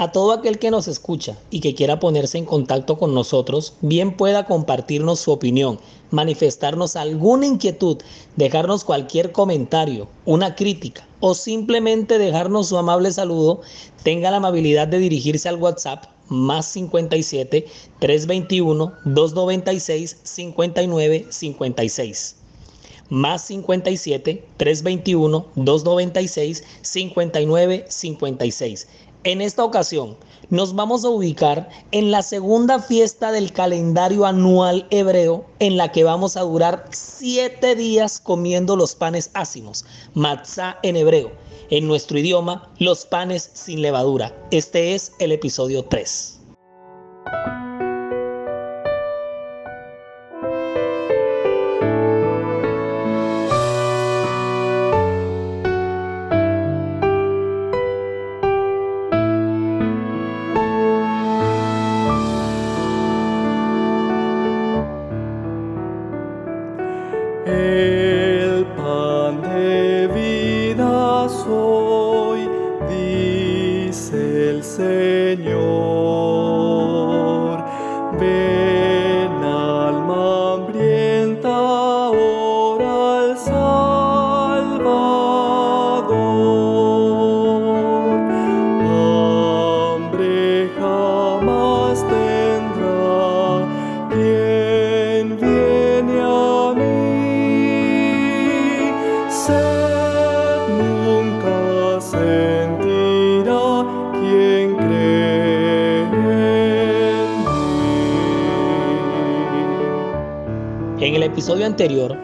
A todo aquel que nos escucha y que quiera ponerse en contacto con nosotros, bien pueda compartirnos su opinión, manifestarnos alguna inquietud, dejarnos cualquier comentario, una crítica o simplemente dejarnos su amable saludo, tenga la amabilidad de dirigirse al WhatsApp más 57 321 296 59 56 más 57 321 296 59 56 en esta ocasión nos vamos a ubicar en la segunda fiesta del calendario anual hebreo en la que vamos a durar siete días comiendo los panes ácimos, matzah en hebreo, en nuestro idioma los panes sin levadura. Este es el episodio 3.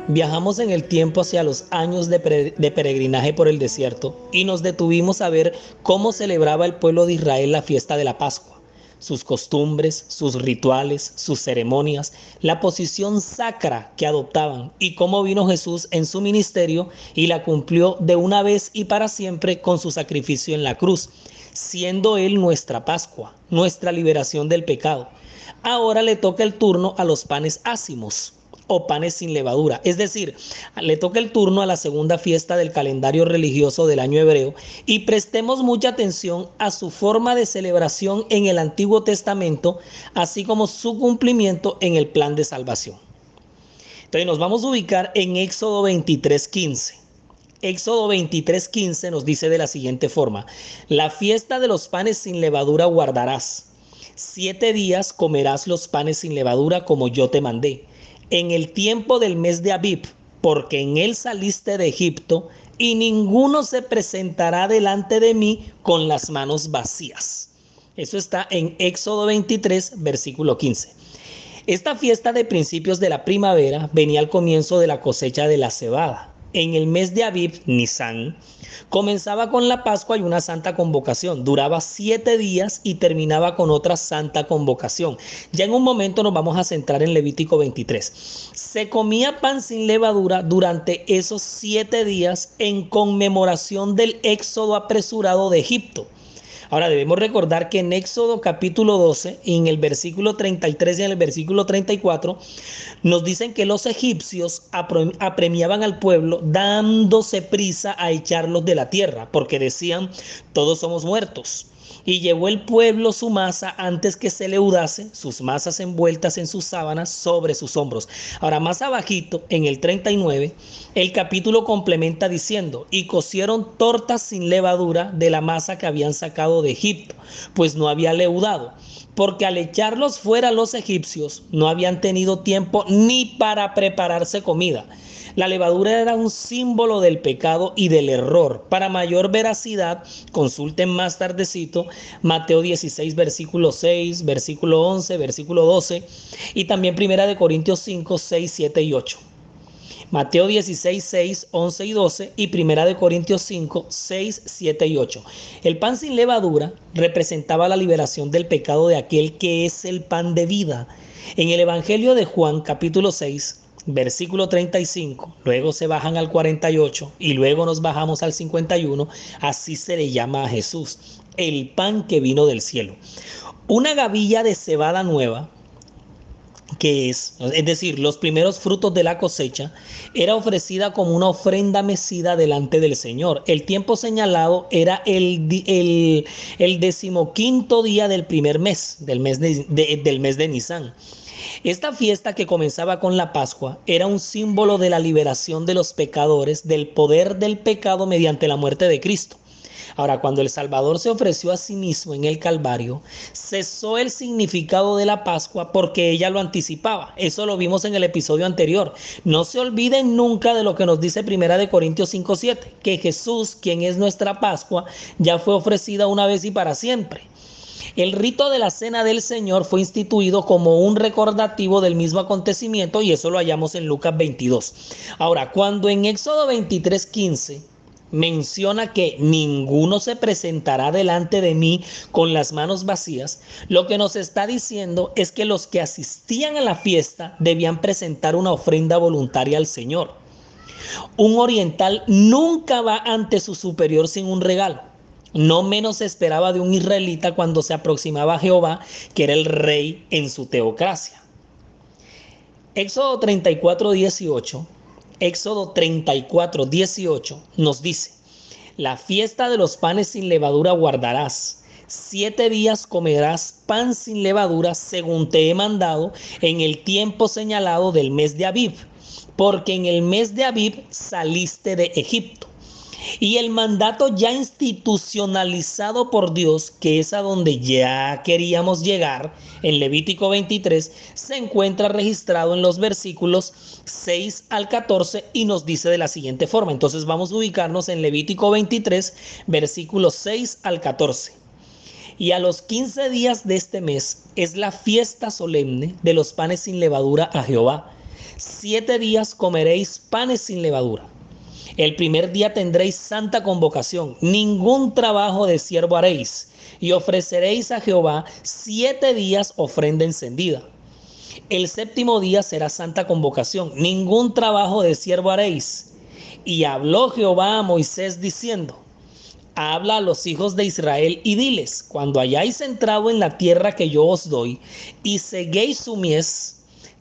Viajamos en el tiempo hacia los años de, peregrinaje por el desierto y nos detuvimos a ver cómo celebraba el pueblo de Israel la fiesta de la Pascua, sus costumbres, sus rituales, sus ceremonias, la posición sacra que adoptaban y cómo vino Jesús en su ministerio y la cumplió de una vez y para siempre con su sacrificio en la cruz, siendo Él nuestra Pascua, nuestra liberación del pecado. Ahora le toca el turno a los panes ácimos o panes sin levadura. Es decir, le toca el turno a la segunda fiesta del calendario religioso del año hebreo y prestemos mucha atención a su forma de celebración en el Antiguo Testamento, así como su cumplimiento en el plan de salvación. Entonces nos vamos a ubicar en Éxodo 23:15. Éxodo 23:15 nos dice de la siguiente forma, la fiesta de los panes sin levadura guardarás. Siete días comerás los panes sin levadura como yo te mandé en el tiempo del mes de Abib, porque en él saliste de Egipto, y ninguno se presentará delante de mí con las manos vacías. Eso está en Éxodo 23, versículo 15. Esta fiesta de principios de la primavera venía al comienzo de la cosecha de la cebada en el mes de Aviv, Nisan, comenzaba con la Pascua y una santa convocación. Duraba siete días y terminaba con otra santa convocación. Ya en un momento nos vamos a centrar en Levítico 23. Se comía pan sin levadura durante esos siete días en conmemoración del éxodo apresurado de Egipto. Ahora debemos recordar que en Éxodo capítulo 12, en el versículo 33 y en el versículo 34, nos dicen que los egipcios apremiaban al pueblo dándose prisa a echarlos de la tierra, porque decían, todos somos muertos y llevó el pueblo su masa antes que se leudase, sus masas envueltas en sus sábanas sobre sus hombros. Ahora, más abajito, en el 39, el capítulo complementa diciendo, y cocieron tortas sin levadura de la masa que habían sacado de Egipto, pues no había leudado porque al echarlos fuera los egipcios no habían tenido tiempo ni para prepararse comida. La levadura era un símbolo del pecado y del error. Para mayor veracidad, consulten más tardecito Mateo 16, versículo 6, versículo 11, versículo 12 y también Primera de Corintios 5, 6, 7 y 8. Mateo 16, 6, 11 y 12 y Primera de Corintios 5, 6, 7 y 8. El pan sin levadura representaba la liberación del pecado de aquel que es el pan de vida. En el Evangelio de Juan capítulo 6 versículo 35, luego se bajan al 48 y luego nos bajamos al 51, así se le llama a Jesús, el pan que vino del cielo. Una gavilla de cebada nueva, que es, es decir, los primeros frutos de la cosecha, era ofrecida como una ofrenda mecida delante del Señor. El tiempo señalado era el, el, decimoquinto día del primer mes, del mes de, del mes de Nisan. Esta fiesta que comenzaba con la Pascua era un símbolo de la liberación de los pecadores del poder del pecado mediante la muerte de Cristo. Ahora, cuando el Salvador se ofreció a sí mismo en el Calvario, cesó el significado de la Pascua porque ella lo anticipaba. Eso lo vimos en el episodio anterior. No se olviden nunca de lo que nos dice Primera de Corintios 5:7, que Jesús, quien es nuestra Pascua, ya fue ofrecida una vez y para siempre. El rito de la cena del Señor fue instituido como un recordativo del mismo acontecimiento y eso lo hallamos en Lucas 22. Ahora, cuando en Éxodo 23, 15 menciona que ninguno se presentará delante de mí con las manos vacías, lo que nos está diciendo es que los que asistían a la fiesta debían presentar una ofrenda voluntaria al Señor. Un oriental nunca va ante su superior sin un regalo. No menos esperaba de un israelita cuando se aproximaba a Jehová, que era el rey en su teocracia. Éxodo 34, 18. Éxodo 34, 18 nos dice, la fiesta de los panes sin levadura guardarás. Siete días comerás pan sin levadura según te he mandado en el tiempo señalado del mes de Abib, porque en el mes de Abib saliste de Egipto. Y el mandato ya institucionalizado por Dios, que es a donde ya queríamos llegar, en Levítico 23, se encuentra registrado en los versículos 6 al 14 y nos dice de la siguiente forma. Entonces vamos a ubicarnos en Levítico 23, versículos 6 al 14. Y a los 15 días de este mes es la fiesta solemne de los panes sin levadura a Jehová. Siete días comeréis panes sin levadura el primer día tendréis santa convocación, ningún trabajo de siervo haréis, y ofreceréis a Jehová siete días ofrenda encendida. El séptimo día será santa convocación, ningún trabajo de siervo haréis. Y habló Jehová a Moisés diciendo, habla a los hijos de Israel y diles, cuando hayáis entrado en la tierra que yo os doy, y seguéis su mies,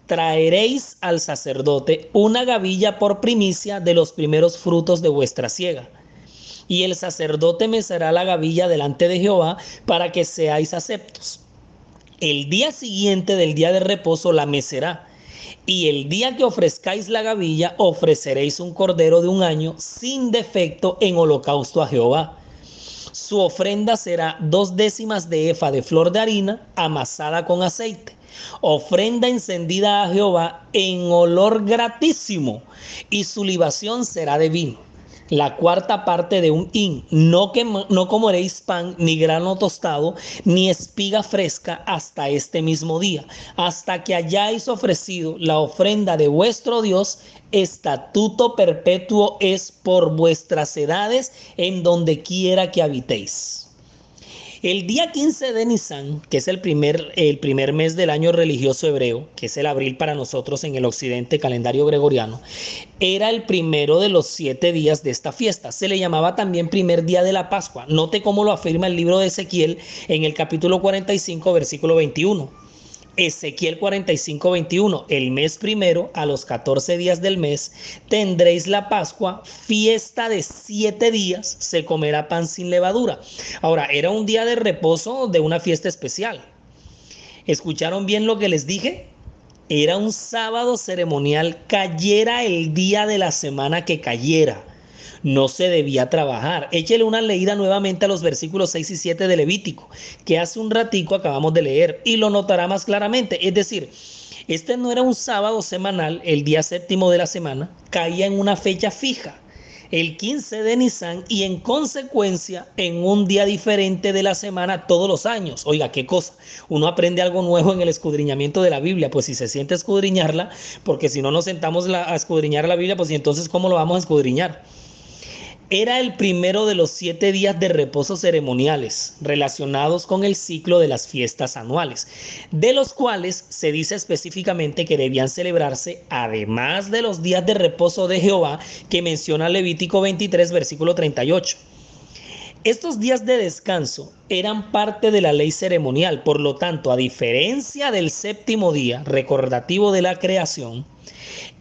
traeréis al sacerdote una gavilla por primicia de los primeros frutos de vuestra siega. Y el sacerdote mecerá la gavilla delante de Jehová para que seáis aceptos. El día siguiente del día de reposo la mecerá. Y el día que ofrezcáis la gavilla, ofreceréis un cordero de un año sin defecto en holocausto a Jehová. Su ofrenda será dos décimas de efa de flor de harina amasada con aceite ofrenda encendida a Jehová en olor gratísimo, y su libación será de vino. La cuarta parte de un hin, no, no comeréis pan, ni grano tostado, ni espiga fresca hasta este mismo día, hasta que hayáis ofrecido la ofrenda de vuestro Dios, estatuto perpetuo es por vuestras edades en donde quiera que habitéis. El día 15 de Nisan, que es el primer, el primer mes del año religioso hebreo, que es el abril para nosotros en el occidente calendario gregoriano, era el primero de los siete días de esta fiesta. Se le llamaba también primer día de la Pascua. Note cómo lo afirma el libro de Ezequiel en el capítulo 45, versículo 21. Ezequiel 45, 21, el mes primero, a los 14 días del mes, tendréis la Pascua, fiesta de siete días, se comerá pan sin levadura. Ahora, era un día de reposo de una fiesta especial. ¿Escucharon bien lo que les dije? Era un sábado ceremonial, cayera el día de la semana que cayera no se debía trabajar. Échele una leída nuevamente a los versículos 6 y 7 de Levítico, que hace un ratico acabamos de leer, y lo notará más claramente. Es decir, este no era un sábado semanal, el día séptimo de la semana, caía en una fecha fija, el 15 de Nisan, y en consecuencia en un día diferente de la semana todos los años. Oiga, qué cosa. Uno aprende algo nuevo en el escudriñamiento de la Biblia, pues si se siente escudriñarla, porque si no nos sentamos a escudriñar la Biblia, pues entonces ¿cómo lo vamos a escudriñar? Era el primero de los siete días de reposo ceremoniales relacionados con el ciclo de las fiestas anuales, de los cuales se dice específicamente que debían celebrarse además de los días de reposo de Jehová que menciona Levítico 23, versículo 38. Estos días de descanso eran parte de la ley ceremonial, por lo tanto, a diferencia del séptimo día recordativo de la creación,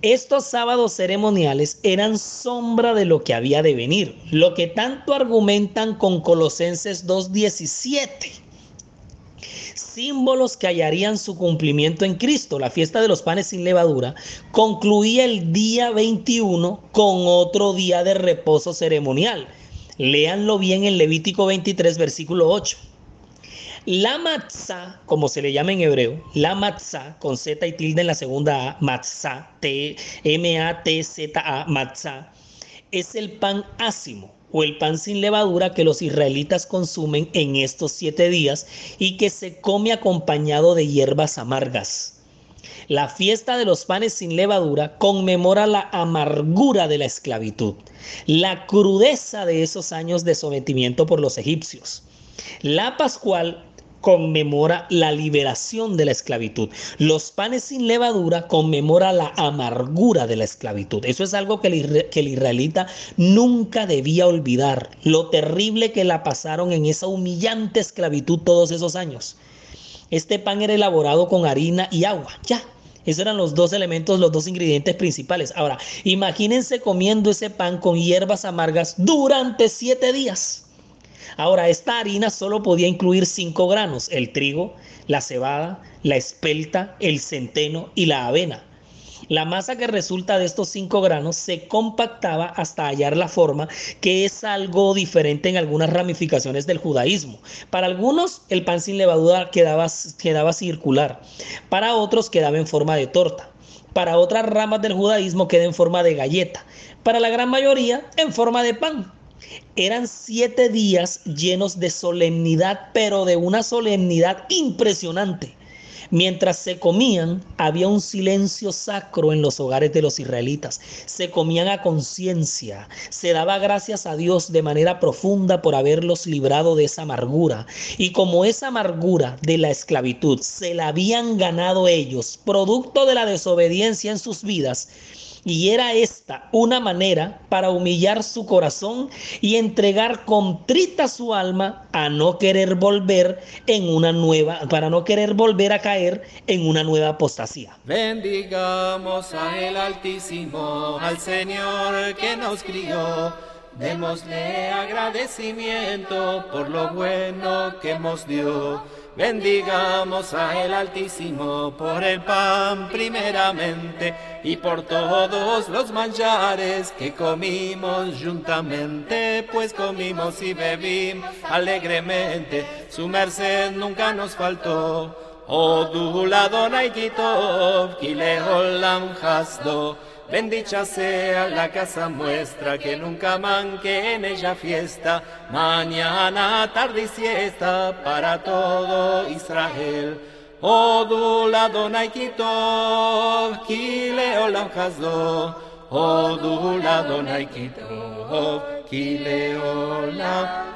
estos sábados ceremoniales eran sombra de lo que había de venir, lo que tanto argumentan con Colosenses 2.17 símbolos que hallarían su cumplimiento en Cristo. La fiesta de los panes sin levadura concluía el día 21 con otro día de reposo ceremonial. Léanlo bien en Levítico 23, versículo 8. La matzah, como se le llama en hebreo, la matzah, con Z y tilde en la segunda A, matzah, T, M-A-T-Z-A, matzah, es el pan ácimo o el pan sin levadura que los israelitas consumen en estos siete días y que se come acompañado de hierbas amargas. La fiesta de los panes sin levadura conmemora la amargura de la esclavitud, la crudeza de esos años de sometimiento por los egipcios. La Pascual conmemora la liberación de la esclavitud. Los panes sin levadura conmemora la amargura de la esclavitud. Eso es algo que el, que el, israelita nunca debía olvidar. Lo terrible que la pasaron en esa humillante esclavitud todos esos años. Este pan era elaborado con harina y agua. Ya, esos eran los dos elementos, los dos ingredientes principales. Ahora, imagínense comiendo ese pan con hierbas amargas durante siete días. Ahora, esta harina solo podía incluir cinco granos, el trigo, la cebada, la espelta, el centeno y la avena. La masa que resulta de estos cinco granos se compactaba hasta hallar la forma, que es algo diferente en algunas ramificaciones del judaísmo. Para algunos, el pan sin levadura quedaba, quedaba circular, para otros quedaba en forma de torta. Para otras ramas del judaísmo queda en forma de galleta. Para la gran mayoría, en forma de pan. Eran siete días llenos de solemnidad, pero de una solemnidad impresionante. Mientras se comían, había un silencio sacro en los hogares de los israelitas. Se comían a conciencia. Se daba gracias a Dios de manera profunda por haberlos librado de esa amargura. Y como esa amargura de la esclavitud se la habían ganado ellos, producto de la desobediencia en sus vidas, y era esta una manera para humillar su corazón y entregar contrita su alma a no querer volver en una nueva, para no querer volver a caer en una nueva apostasía. Bendigamos a el Altísimo, al Señor que nos crió. Démosle agradecimiento por lo bueno que nos dio. Bendigamos a el Altísimo por el pan primeramente y por todos los manjares que comimos juntamente, pues comimos y bebimos alegremente, su merced nunca nos faltó. Oh, dula donai kitov, kile olam hasdo. Bendicha sea la casa muestra, que nunca manque en ella fiesta, mañana, tarde y siesta para todo Israel. Odula Donai Kitov, Kile Olam Hazdo, Odula Donai Kitov, Kile Olam.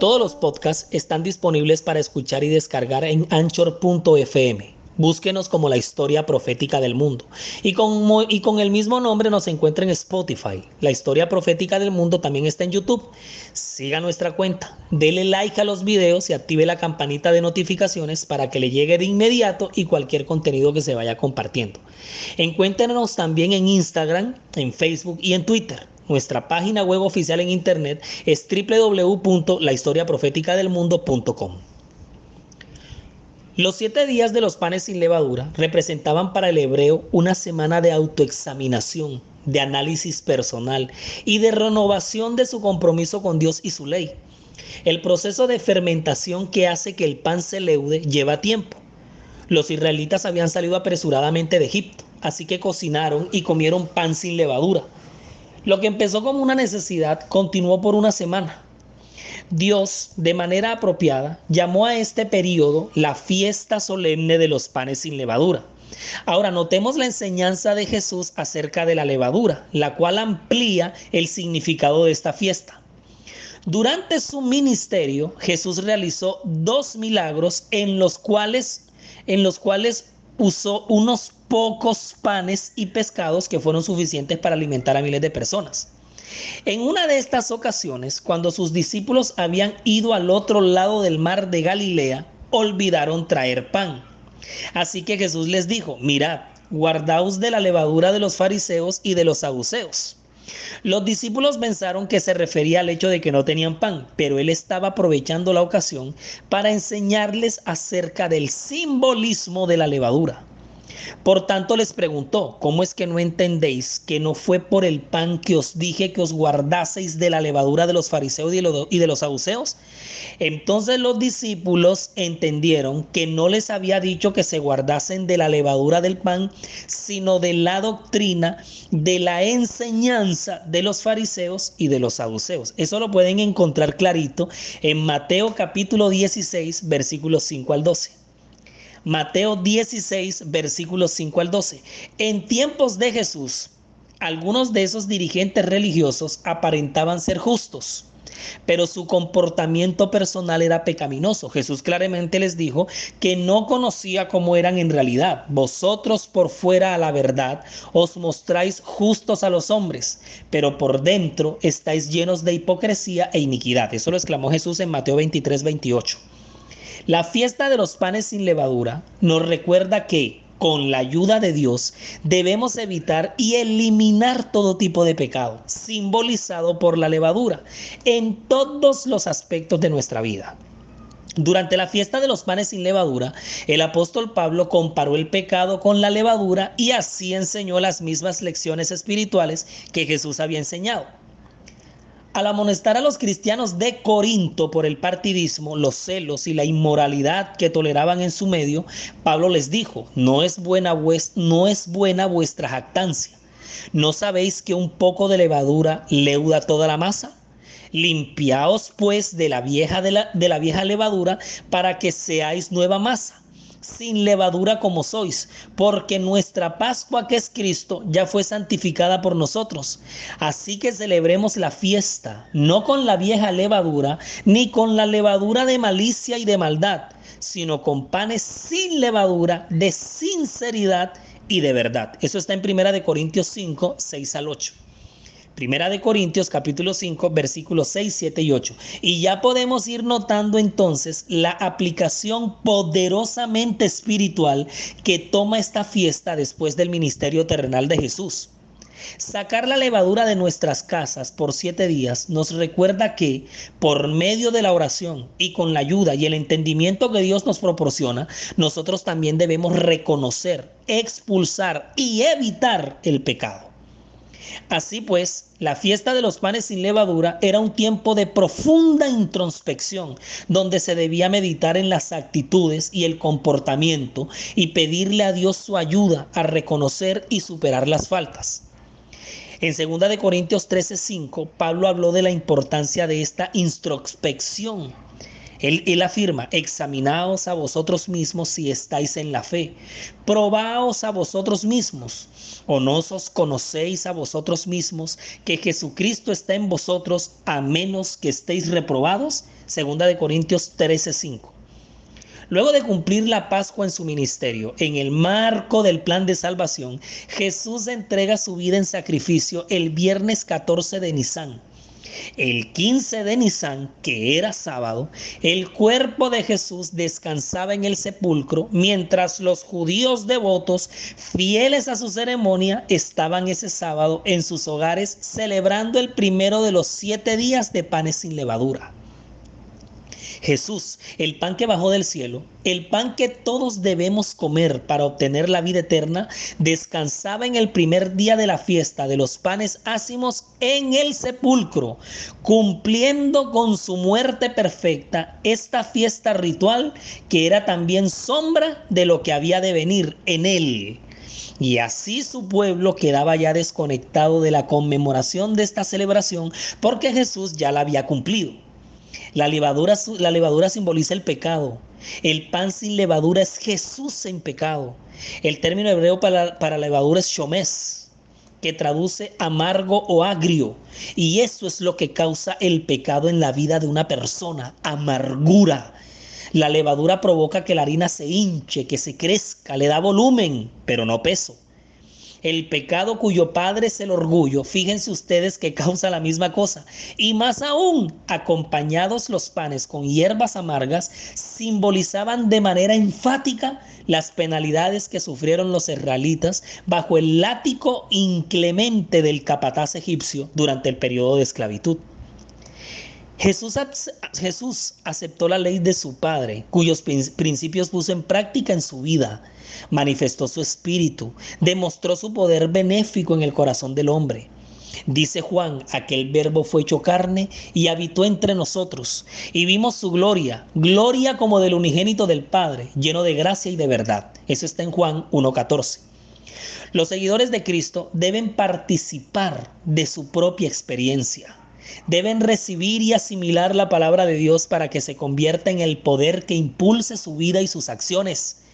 Todos los podcasts están disponibles para escuchar y descargar en anchor.fm. Búsquenos como la historia profética del mundo. Y con, y con, el mismo nombre nos encuentra en Spotify. La historia profética del mundo también está en YouTube. Siga nuestra cuenta, dele like a los videos y active la campanita de notificaciones para que le llegue de inmediato y cualquier contenido que se vaya compartiendo. Encuéntrenos también en Instagram, en Facebook y en Twitter. Nuestra página web oficial en internet es www.lahistoriaprofeticadelmundo.com. Los siete días de los panes sin levadura representaban para el hebreo una semana de autoexaminación, de análisis personal y de renovación de su compromiso con Dios y su ley. El proceso de fermentación que hace que el pan se leude lleva tiempo. Los israelitas habían salido apresuradamente de Egipto, así que cocinaron y comieron pan sin levadura. Lo que empezó como una necesidad continuó por una semana Dios, de manera apropiada, llamó a este periodo la fiesta solemne de los panes sin levadura. Ahora notemos la enseñanza de Jesús acerca de la levadura, la cual amplía el significado de esta fiesta. Durante su ministerio, Jesús realizó dos milagros en los cuales, en los cuales usó unos pocos panes y pescados que fueron suficientes para alimentar a miles de personas. En una de estas ocasiones, cuando sus discípulos habían ido al otro lado del mar de Galilea, olvidaron traer pan. Así que Jesús les dijo, mirad, guardaos de la levadura de los fariseos y de los saduceos. Los discípulos pensaron que se refería al hecho de que no tenían pan, pero él estaba aprovechando la ocasión para enseñarles acerca del simbolismo de la levadura. Por tanto les preguntó, ¿cómo es que no entendéis que no fue por el pan que os dije que os guardaseis de la levadura de los fariseos y de los saduceos? Entonces los discípulos entendieron que no les había dicho que se guardasen de la levadura del pan, sino de la doctrina, de la enseñanza de los fariseos y de los saduceos. Eso lo pueden encontrar clarito en Mateo capítulo 16, versículos 5 al 12. Mateo 16, versículos 5 al 12. En tiempos de Jesús, algunos de esos dirigentes religiosos aparentaban ser justos, pero su comportamiento personal era pecaminoso. Jesús claramente les dijo que no conocía cómo eran en realidad. Vosotros por fuera a la verdad os mostráis justos a los hombres, pero por dentro estáis llenos de hipocresía e iniquidad. Eso lo exclamó Jesús en Mateo 23, 28. La fiesta de los panes sin levadura nos recuerda que con la ayuda de Dios debemos evitar y eliminar todo tipo de pecado, simbolizado por la levadura, en todos los aspectos de nuestra vida. Durante la fiesta de los panes sin levadura, el apóstol Pablo comparó el pecado con la levadura y así enseñó las mismas lecciones espirituales que Jesús había enseñado. Al amonestar a los cristianos de Corinto por el partidismo, los celos y la inmoralidad que toleraban en su medio, Pablo les dijo, no es buena, vuestra jactancia. ¿No sabéis que un poco de levadura leuda toda la masa? Limpiaos pues de la vieja, de la vieja levadura para que seáis nueva masa sin levadura como sois, porque nuestra Pascua que es Cristo ya fue santificada por nosotros. Así que celebremos la fiesta, no con la vieja levadura, ni con la levadura de malicia y de maldad, sino con panes sin levadura, de sinceridad y de verdad. Eso está en Primera de Corintios 5, 6 al 8. Primera de Corintios capítulo 5 versículos 6, 7 y 8. Y ya podemos ir notando entonces la aplicación poderosamente espiritual que toma esta fiesta después del ministerio terrenal de Jesús. Sacar la levadura de nuestras casas por siete días nos recuerda que por medio de la oración y con la ayuda y el entendimiento que Dios nos proporciona, nosotros también debemos reconocer, expulsar y evitar el pecado. Así pues, la fiesta de los panes sin levadura era un tiempo de profunda introspección, donde se debía meditar en las actitudes y el comportamiento y pedirle a Dios su ayuda a reconocer y superar las faltas. En 2 de Corintios 13:5, Pablo habló de la importancia de esta introspección él, afirma, examinaos a vosotros mismos si estáis en la fe, probaos a vosotros mismos, o no os conocéis a vosotros mismos que Jesucristo está en vosotros a menos que estéis reprobados. Segunda de Corintios 13:5. Luego de cumplir la Pascua en su ministerio, en el marco del plan de salvación, Jesús entrega su vida en sacrificio el viernes 14 de Nisan el 15 de Nisan, que era sábado, el cuerpo de Jesús descansaba en el sepulcro, mientras los judíos devotos, fieles a su ceremonia, estaban ese sábado en sus hogares celebrando el primero de los siete días de panes sin levadura. Jesús, el pan que bajó del cielo, el pan que todos debemos comer para obtener la vida eterna, descansaba en el primer día de la fiesta de los panes ácimos en el sepulcro, cumpliendo con su muerte perfecta esta fiesta ritual que era también sombra de lo que había de venir en él. Y así su pueblo quedaba ya desconectado de la conmemoración de esta celebración porque Jesús ya la había cumplido. La levadura, la levadura simboliza el pecado El pan sin levadura es Jesús en pecado. El término hebreo para, para levadura es shomes, que traduce amargo o agrio. Y eso es lo que causa el pecado en la vida de una persona, amargura. La levadura provoca que la harina se hinche, que se crezca, le da volumen, pero no peso. El pecado cuyo padre es el orgullo, fíjense ustedes que causa la misma cosa. Y más aún, acompañados los panes con hierbas amargas, simbolizaban de manera enfática las penalidades que sufrieron los israelitas bajo el látigo inclemente del capataz egipcio durante el periodo de esclavitud. Jesús, aceptó la ley de su Padre, cuyos principios puso en práctica en su vida manifestó su espíritu, demostró su poder benéfico en el corazón del hombre. Dice Juan, aquel verbo fue hecho carne y habitó entre nosotros, y vimos su gloria, gloria como del unigénito del Padre, lleno de gracia y de verdad. Eso está en Juan 1.14. Los seguidores de Cristo deben participar de su propia experiencia. Deben recibir y asimilar la palabra de Dios para que se convierta en el poder que impulse su vida y sus acciones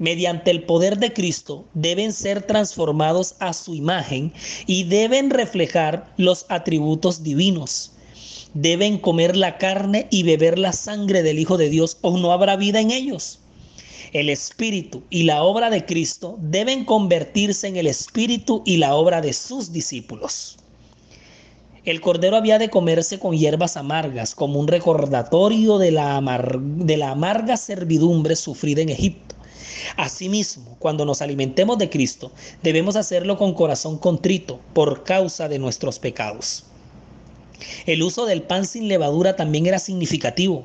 mediante el poder de Cristo, deben ser transformados a su imagen y deben reflejar los atributos divinos. Deben comer la carne y beber la sangre del Hijo de Dios o no habrá vida en ellos. El Espíritu y la obra de Cristo deben convertirse en el Espíritu y la obra de sus discípulos. El cordero había de comerse con hierbas amargas, como un recordatorio de la, de la amarga servidumbre sufrida en Egipto. Asimismo, cuando nos alimentemos de Cristo, debemos hacerlo con corazón contrito por causa de nuestros pecados. El uso del pan sin levadura también era significativo.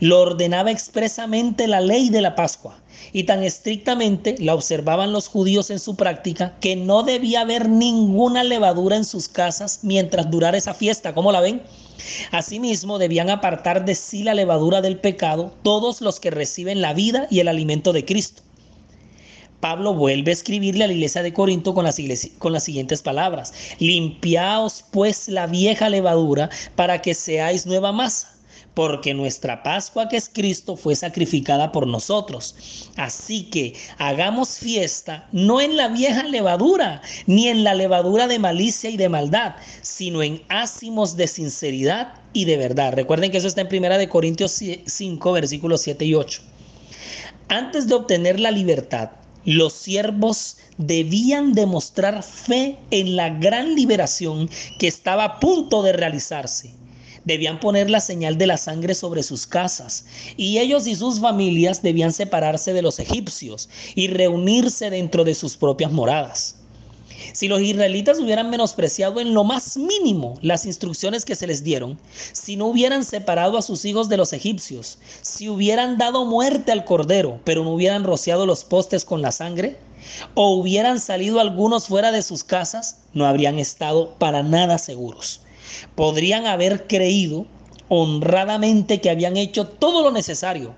Lo ordenaba expresamente la ley de la Pascua y tan estrictamente la observaban los judíos en su práctica que no debía haber ninguna levadura en sus casas mientras durara esa fiesta. ¿Cómo la ven? Asimismo, debían apartar de sí la levadura del pecado todos los que reciben la vida y el alimento de Cristo. Pablo vuelve a escribirle a la iglesia de Corinto con las, siguientes palabras. Limpiaos pues la vieja levadura para que seáis nueva masa porque nuestra Pascua que es Cristo fue sacrificada por nosotros. Así que hagamos fiesta no en la vieja levadura, ni en la levadura de malicia y de maldad, sino en ácimos de sinceridad y de verdad. Recuerden que eso está en Primera de Corintios 5, versículos 7 y 8. Antes de obtener la libertad, los siervos debían demostrar fe en la gran liberación que estaba a punto de realizarse. Debían poner la señal de la sangre sobre sus casas y ellos y sus familias debían separarse de los egipcios y reunirse dentro de sus propias moradas. Si los israelitas hubieran menospreciado en lo más mínimo las instrucciones que se les dieron, si no hubieran separado a sus hijos de los egipcios, si hubieran dado muerte al cordero, pero no hubieran rociado los postes con la sangre, o hubieran salido algunos fuera de sus casas, no habrían estado para nada seguros. Podrían haber creído honradamente que habían hecho todo lo necesario,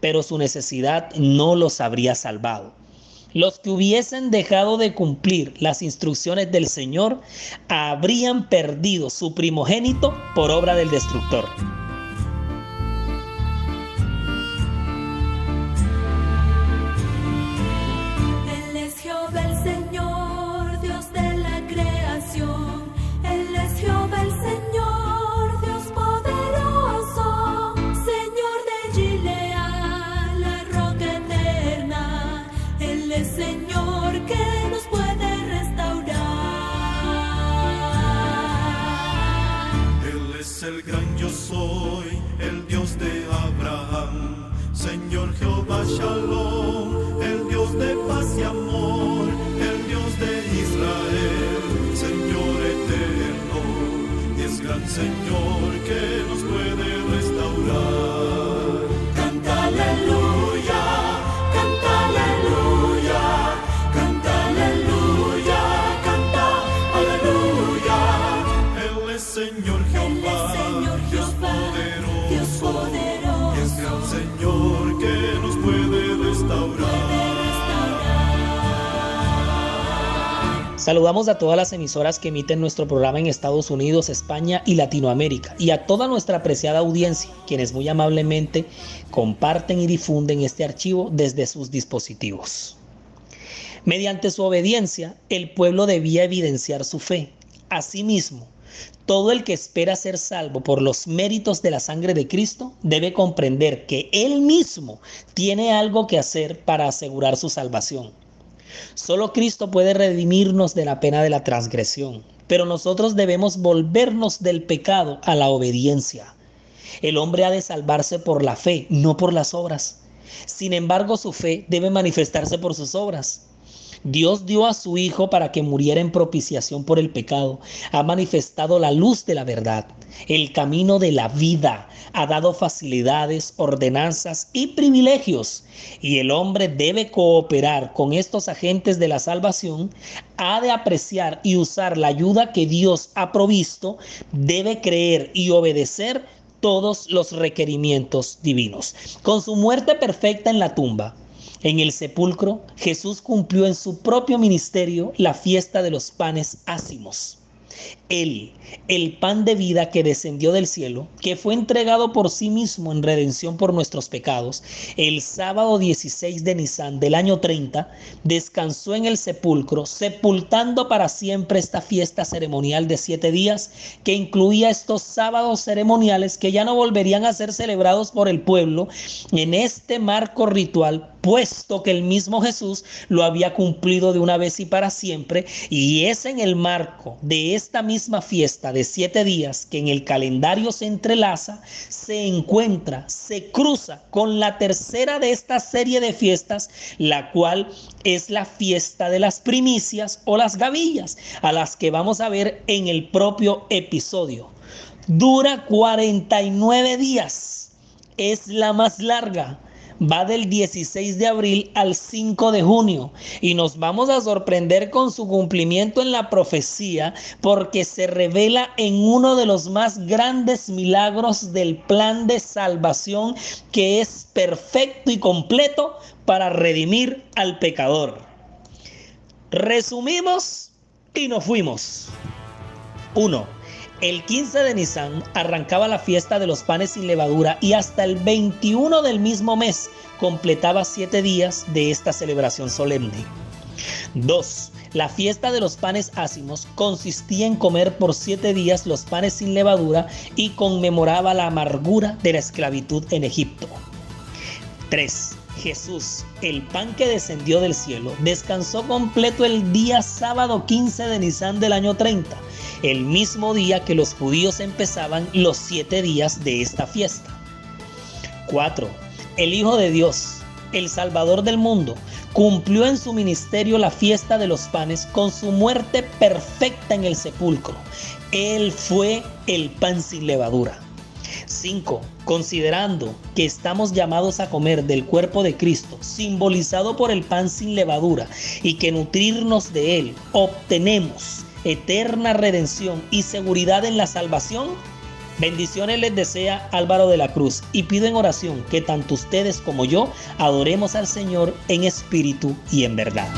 pero su necesidad no los habría salvado. Los que hubiesen dejado de cumplir las instrucciones del Señor habrían perdido su primogénito por obra del destructor. Saludamos a todas las emisoras que emiten nuestro programa en Estados Unidos, España y Latinoamérica y a toda nuestra apreciada audiencia, quienes muy amablemente comparten y difunden este archivo desde sus dispositivos. Mediante su obediencia, el pueblo debía evidenciar su fe. Asimismo, todo el que espera ser salvo por los méritos de la sangre de Cristo debe comprender que Él mismo tiene algo que hacer para asegurar su salvación. Solo Cristo puede redimirnos de la pena de la transgresión, pero nosotros debemos volvernos del pecado a la obediencia. El hombre ha de salvarse por la fe, no por las obras. Sin embargo, su fe debe manifestarse por sus obras. Dios dio a su Hijo para que muriera en propiciación por el pecado. Ha manifestado la luz de la verdad, el camino de la vida. Ha dado facilidades, ordenanzas y privilegios. Y el hombre debe cooperar con estos agentes de la salvación. Ha de apreciar y usar la ayuda que Dios ha provisto. Debe creer y obedecer todos los requerimientos divinos. Con su muerte perfecta en la tumba, en el sepulcro, Jesús cumplió en su propio ministerio la fiesta de los panes ácimos. Él, el pan de vida que descendió del cielo, que fue entregado por sí mismo en redención por nuestros pecados, el sábado 16 de Nisan del año 30, descansó en el sepulcro, sepultando para siempre esta fiesta ceremonial de siete días, que incluía estos sábados ceremoniales que ya no volverían a ser celebrados por el pueblo en este marco ritual puesto que el mismo Jesús lo había cumplido de una vez y para siempre, y es en el marco de esta misma fiesta de siete días que en el calendario se entrelaza, se encuentra, se cruza con la tercera de esta serie de fiestas, la cual es la fiesta de las primicias o las gavillas, a las que vamos a ver en el propio episodio. Dura 49 días, es la más larga va del 16 de abril al 5 de junio y nos vamos a sorprender con su cumplimiento en la profecía porque se revela en uno de los más grandes milagros del plan de salvación que es perfecto y completo para redimir al pecador. Resumimos y nos fuimos. 1 el 15 de Nisan arrancaba la fiesta de los panes sin levadura y hasta el 21 del mismo mes completaba siete días de esta celebración solemne. 2. La fiesta de los panes ácimos consistía en comer por siete días los panes sin levadura y conmemoraba la amargura de la esclavitud en Egipto. 3. Jesús, el pan que descendió del cielo, descansó completo el día sábado 15 de Nisan del año 30 el mismo día que los judíos empezaban los siete días de esta fiesta. 4. El Hijo de Dios, el Salvador del mundo, cumplió en su ministerio la fiesta de los panes con su muerte perfecta en el sepulcro. Él fue el pan sin levadura. 5. Considerando que estamos llamados a comer del cuerpo de Cristo, simbolizado por el pan sin levadura, y que nutrirnos de él, obtenemos eterna redención y seguridad en la salvación? Bendiciones les desea Álvaro de la Cruz y pido en oración que tanto ustedes como yo adoremos al Señor en espíritu y en verdad.